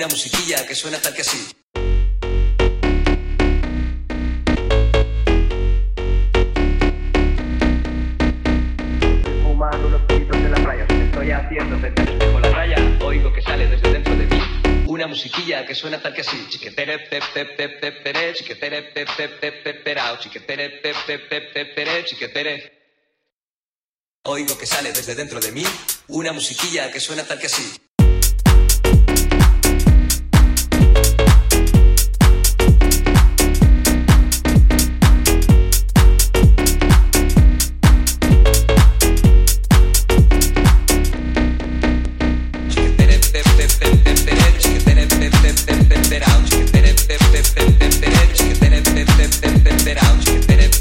Una musiquilla que suena tal que así. Una musiquilla que suena tal que así. Chiquetere chiquetere chiquetere. Oigo que sale desde dentro de mí una musiquilla que suena tal que así.